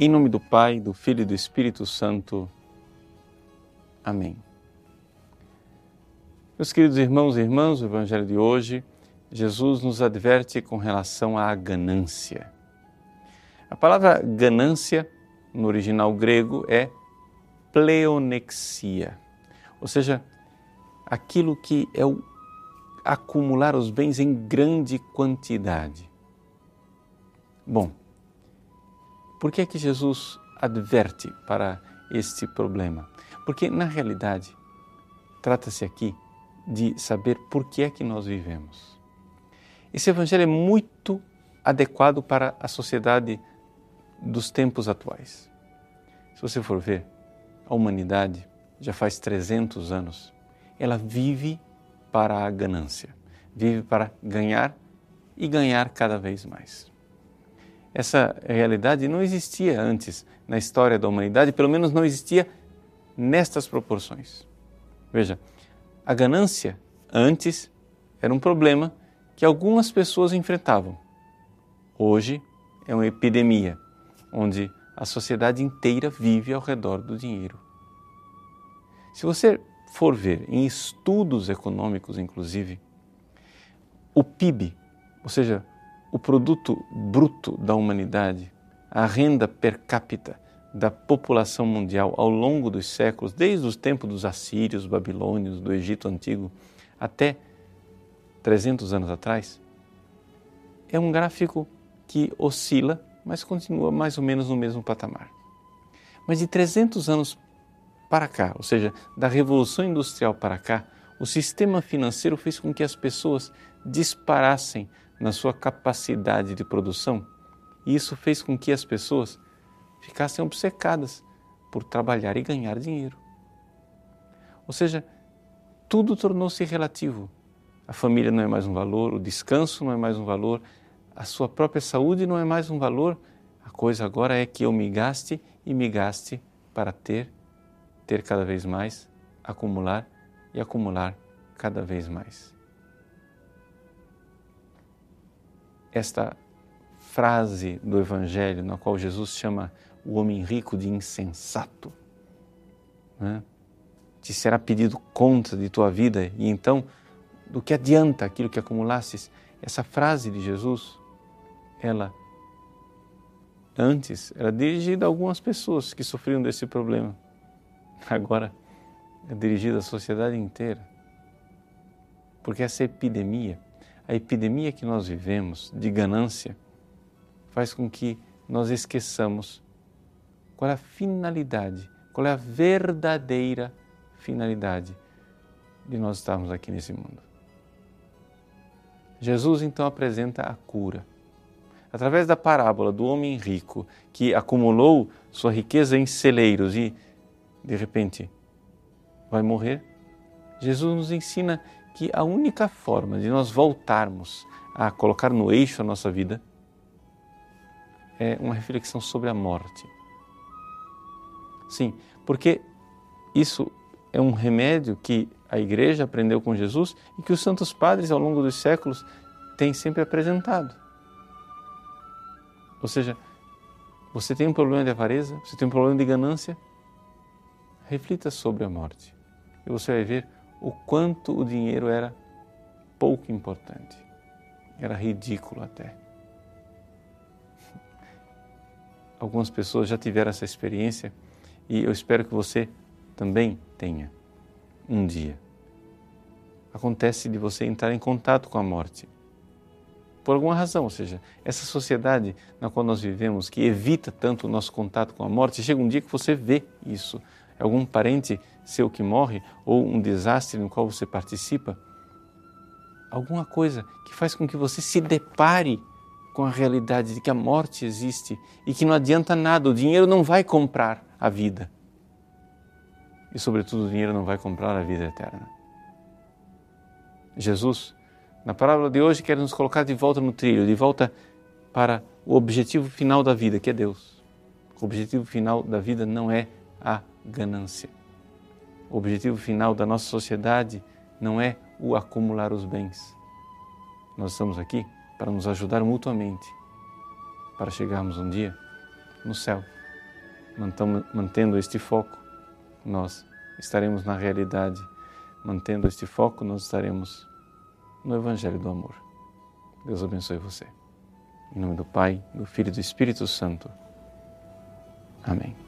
Em nome do Pai, do Filho e do Espírito Santo. Amém. Meus queridos irmãos e irmãs, o Evangelho de hoje, Jesus nos adverte com relação à ganância. A palavra ganância, no original grego, é pleonexia, ou seja, aquilo que é o acumular os bens em grande quantidade. Bom, por que é que Jesus adverte para este problema? Porque, na realidade, trata-se aqui de saber por que é que nós vivemos. Esse evangelho é muito adequado para a sociedade dos tempos atuais. Se você for ver, a humanidade já faz 300 anos, ela vive para a ganância, vive para ganhar e ganhar cada vez mais. Essa realidade não existia antes na história da humanidade, pelo menos não existia nestas proporções. Veja, a ganância antes era um problema que algumas pessoas enfrentavam. Hoje é uma epidemia, onde a sociedade inteira vive ao redor do dinheiro. Se você for ver em estudos econômicos, inclusive, o PIB, ou seja, o produto bruto da humanidade, a renda per capita da população mundial ao longo dos séculos, desde os tempos dos assírios, babilônios, do Egito antigo, até 300 anos atrás, é um gráfico que oscila, mas continua mais ou menos no mesmo patamar. Mas de 300 anos para cá, ou seja, da Revolução Industrial para cá, o sistema financeiro fez com que as pessoas disparassem na sua capacidade de produção, e isso fez com que as pessoas ficassem obcecadas por trabalhar e ganhar dinheiro. Ou seja, tudo tornou-se relativo. A família não é mais um valor, o descanso não é mais um valor, a sua própria saúde não é mais um valor. A coisa agora é que eu me gaste e me gaste para ter, ter cada vez mais, acumular e acumular cada vez mais. Esta frase do Evangelho, na qual Jesus chama o homem rico de insensato. Né? Te será pedido conta de tua vida e então do que adianta aquilo que acumulasses? Essa frase de Jesus, ela antes era dirigida a algumas pessoas que sofriam desse problema. Agora é dirigida à sociedade inteira. Porque essa epidemia a epidemia que nós vivemos de ganância faz com que nós esqueçamos qual é a finalidade, qual é a verdadeira finalidade de nós estarmos aqui nesse mundo. Jesus então apresenta a cura. Através da parábola do homem rico que acumulou sua riqueza em celeiros e, de repente, vai morrer, Jesus nos ensina que a única forma de nós voltarmos a colocar no eixo a nossa vida é uma reflexão sobre a morte. Sim, porque isso é um remédio que a igreja aprendeu com Jesus e que os santos padres ao longo dos séculos têm sempre apresentado. Ou seja, você tem um problema de avareza, você tem um problema de ganância, reflita sobre a morte e você vai ver o quanto o dinheiro era pouco importante. Era ridículo até. Algumas pessoas já tiveram essa experiência e eu espero que você também tenha um dia. Acontece de você entrar em contato com a morte. Por alguma razão, ou seja, essa sociedade na qual nós vivemos, que evita tanto o nosso contato com a morte, chega um dia que você vê isso algum parente seu que morre ou um desastre no qual você participa, alguma coisa que faz com que você se depare com a realidade de que a morte existe e que não adianta nada, o dinheiro não vai comprar a vida. E, sobretudo, o dinheiro não vai comprar a vida eterna. Jesus, na parábola de hoje, quer nos colocar de volta no trilho, de volta para o objetivo final da vida, que é Deus. O objetivo final da vida não é a ganância. O objetivo final da nossa sociedade não é o acumular os bens. Nós estamos aqui para nos ajudar mutuamente, para chegarmos um dia no céu, mantendo este foco, nós estaremos na realidade. Mantendo este foco, nós estaremos no Evangelho do Amor. Deus abençoe você. Em nome do Pai, do Filho e do Espírito Santo. Amém.